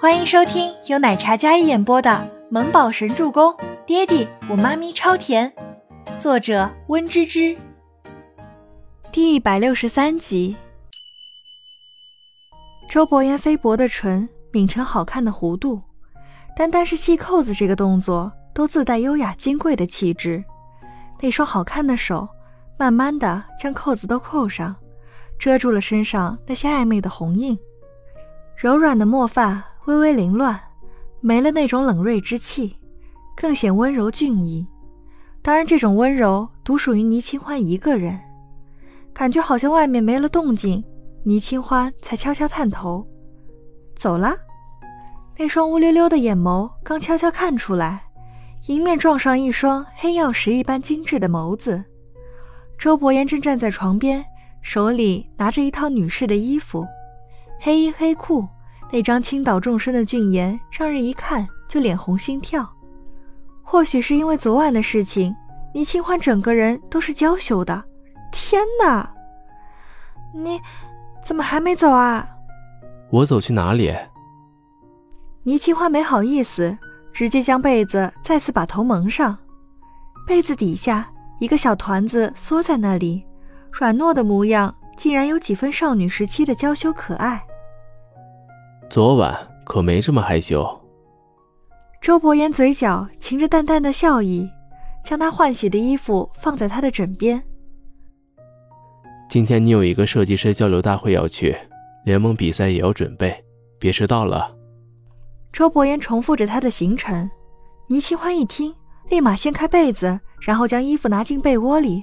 欢迎收听由奶茶嘉一演播的《萌宝神助攻》，爹地我妈咪超甜，作者温芝芝。第一百六十三集。周伯言菲薄的唇抿成好看的弧度，单单是系扣子这个动作都自带优雅金贵的气质。那双好看的手慢慢的将扣子都扣上，遮住了身上那些暧昧的红印，柔软的墨发。微微凌乱，没了那种冷锐之气，更显温柔俊逸。当然，这种温柔独属于倪清欢一个人。感觉好像外面没了动静，倪清欢才悄悄探头走了。那双乌溜溜的眼眸刚悄悄看出来，迎面撞上一双黑曜石一般精致的眸子。周伯言正站在床边，手里拿着一套女士的衣服，黑衣黑裤。那张倾倒众生的俊颜，让人一看就脸红心跳。或许是因为昨晚的事情，倪清欢整个人都是娇羞的。天哪，你怎么还没走啊？我走去哪里？倪清欢没好意思，直接将被子再次把头蒙上。被子底下一个小团子缩在那里，软糯的模样，竟然有几分少女时期的娇羞可爱。昨晚可没这么害羞。周伯言嘴角噙着淡淡的笑意，将他换洗的衣服放在他的枕边。今天你有一个设计师交流大会要去，联盟比赛也要准备，别迟到了。周伯言重复着他的行程。倪清欢一听，立马掀开被子，然后将衣服拿进被窝里，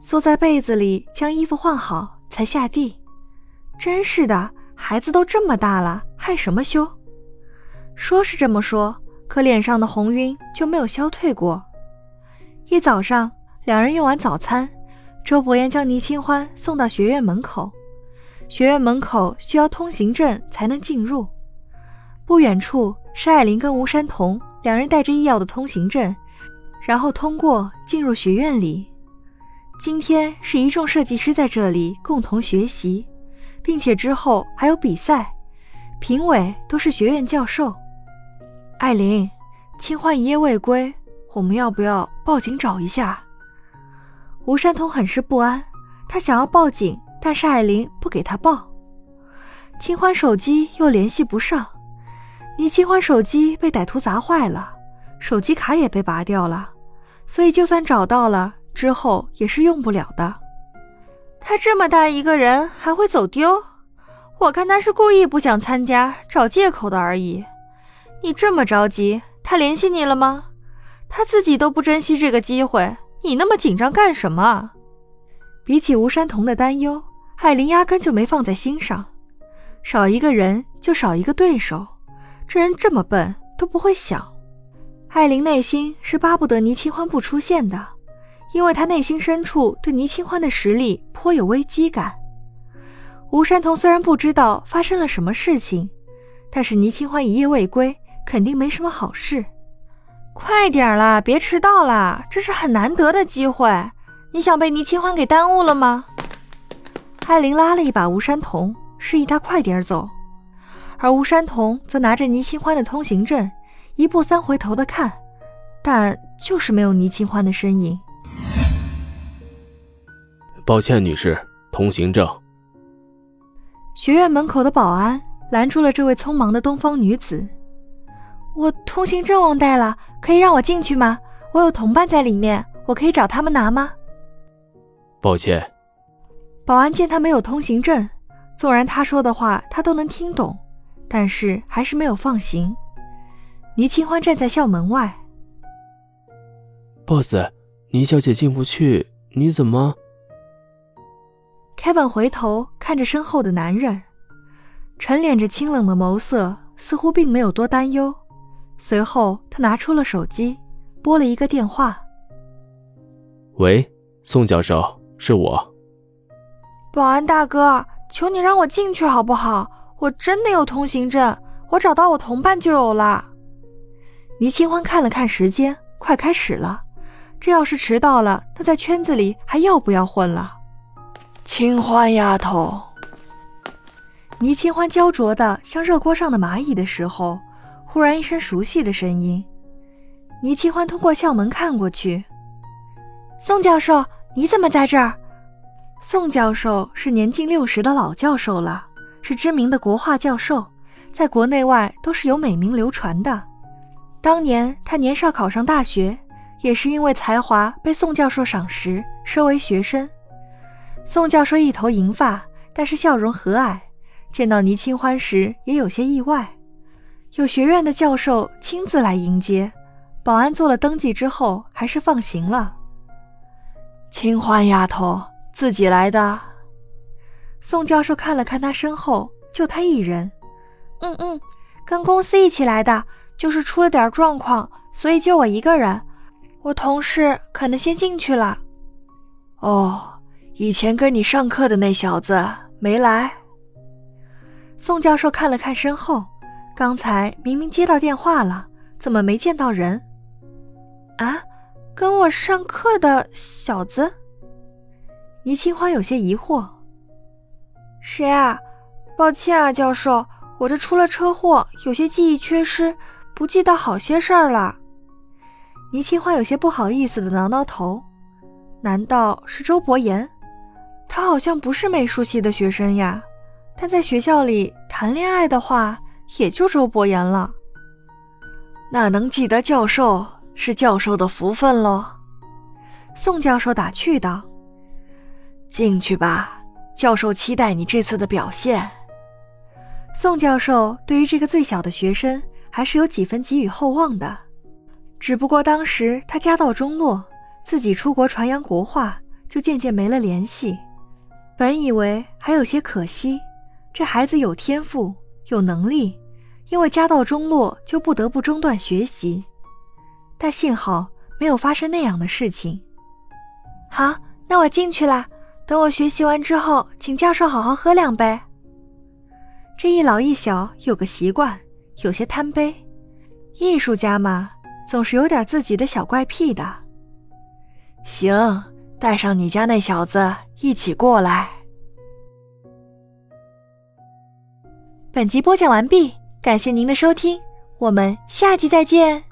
缩在被子里将衣服换好，才下地。真是的。孩子都这么大了，害什么羞？说是这么说，可脸上的红晕就没有消退过。一早上，两人用完早餐，周伯言将倪清欢送到学院门口。学院门口需要通行证才能进入。不远处是艾琳跟吴山童两人带着医药的通行证，然后通过进入学院里。今天是一众设计师在这里共同学习。并且之后还有比赛，评委都是学院教授。艾琳，清欢一夜未归，我们要不要报警找一下？吴山童很是不安，他想要报警，但是艾琳不给他报。清欢手机又联系不上，倪清欢手机被歹徒砸坏了，手机卡也被拔掉了，所以就算找到了，之后也是用不了的。他这么大一个人还会走丢？我看他是故意不想参加，找借口的而已。你这么着急，他联系你了吗？他自己都不珍惜这个机会，你那么紧张干什么？比起吴山童的担忧，艾琳压根就没放在心上。少一个人就少一个对手，这人这么笨都不会想。艾琳内心是巴不得倪清欢不出现的。因为她内心深处对倪清欢的实力颇有危机感。吴山童虽然不知道发生了什么事情，但是倪清欢一夜未归，肯定没什么好事。快点啦，别迟到啦，这是很难得的机会。你想被倪清欢给耽误了吗？艾琳拉了一把吴山童，示意他快点走，而吴山童则拿着倪清欢的通行证，一步三回头的看，但就是没有倪清欢的身影。抱歉，女士，通行证。学院门口的保安拦住了这位匆忙的东方女子。我通行证忘带了，可以让我进去吗？我有同伴在里面，我可以找他们拿吗？抱歉。保安见他没有通行证，纵然他说的话他都能听懂，但是还是没有放行。倪清欢站在校门外。boss，倪小姐进不去，你怎么？凯文回头看着身后的男人，沉敛着清冷的眸色，似乎并没有多担忧。随后，他拿出了手机，拨了一个电话：“喂，宋教授，是我。保安大哥，求你让我进去好不好？我真的有通行证，我找到我同伴就有了。”倪清欢看了看时间，快开始了。这要是迟到了，他在圈子里还要不要混了？清欢丫头，倪清欢焦灼的像热锅上的蚂蚁的时候，忽然一声熟悉的声音。倪清欢通过校门看过去，宋教授，你怎么在这儿？宋教授是年近六十的老教授了，是知名的国画教授，在国内外都是有美名流传的。当年他年少考上大学，也是因为才华被宋教授赏识，收为学生。宋教授一头银发，但是笑容和蔼。见到倪清欢时，也有些意外。有学院的教授亲自来迎接，保安做了登记之后，还是放行了。清欢丫头自己来的。宋教授看了看他身后，就他一人。嗯嗯，跟公司一起来的，就是出了点状况，所以就我一个人。我同事可能先进去了。哦，以前跟你上课的那小子没来。宋教授看了看身后，刚才明明接到电话了，怎么没见到人？啊，跟我上课的小子？倪清欢有些疑惑。谁啊？抱歉啊，教授，我这出了车祸，有些记忆缺失，不记得好些事儿了。倪清欢有些不好意思的挠挠头。难道是周伯言？他好像不是美术系的学生呀。但在学校里谈恋爱的话，也就周伯言了。那能记得教授是教授的福分喽。宋教授打趣道：“进去吧，教授期待你这次的表现。”宋教授对于这个最小的学生还是有几分寄予厚望的，只不过当时他家道中落，自己出国传扬国画，就渐渐没了联系。本以为还有些可惜。这孩子有天赋，有能力，因为家道中落，就不得不中断学习。但幸好没有发生那样的事情。好，那我进去了。等我学习完之后，请教授好好喝两杯。这一老一小有个习惯，有些贪杯。艺术家嘛，总是有点自己的小怪癖的。行，带上你家那小子一起过来。本集播讲完毕，感谢您的收听，我们下集再见。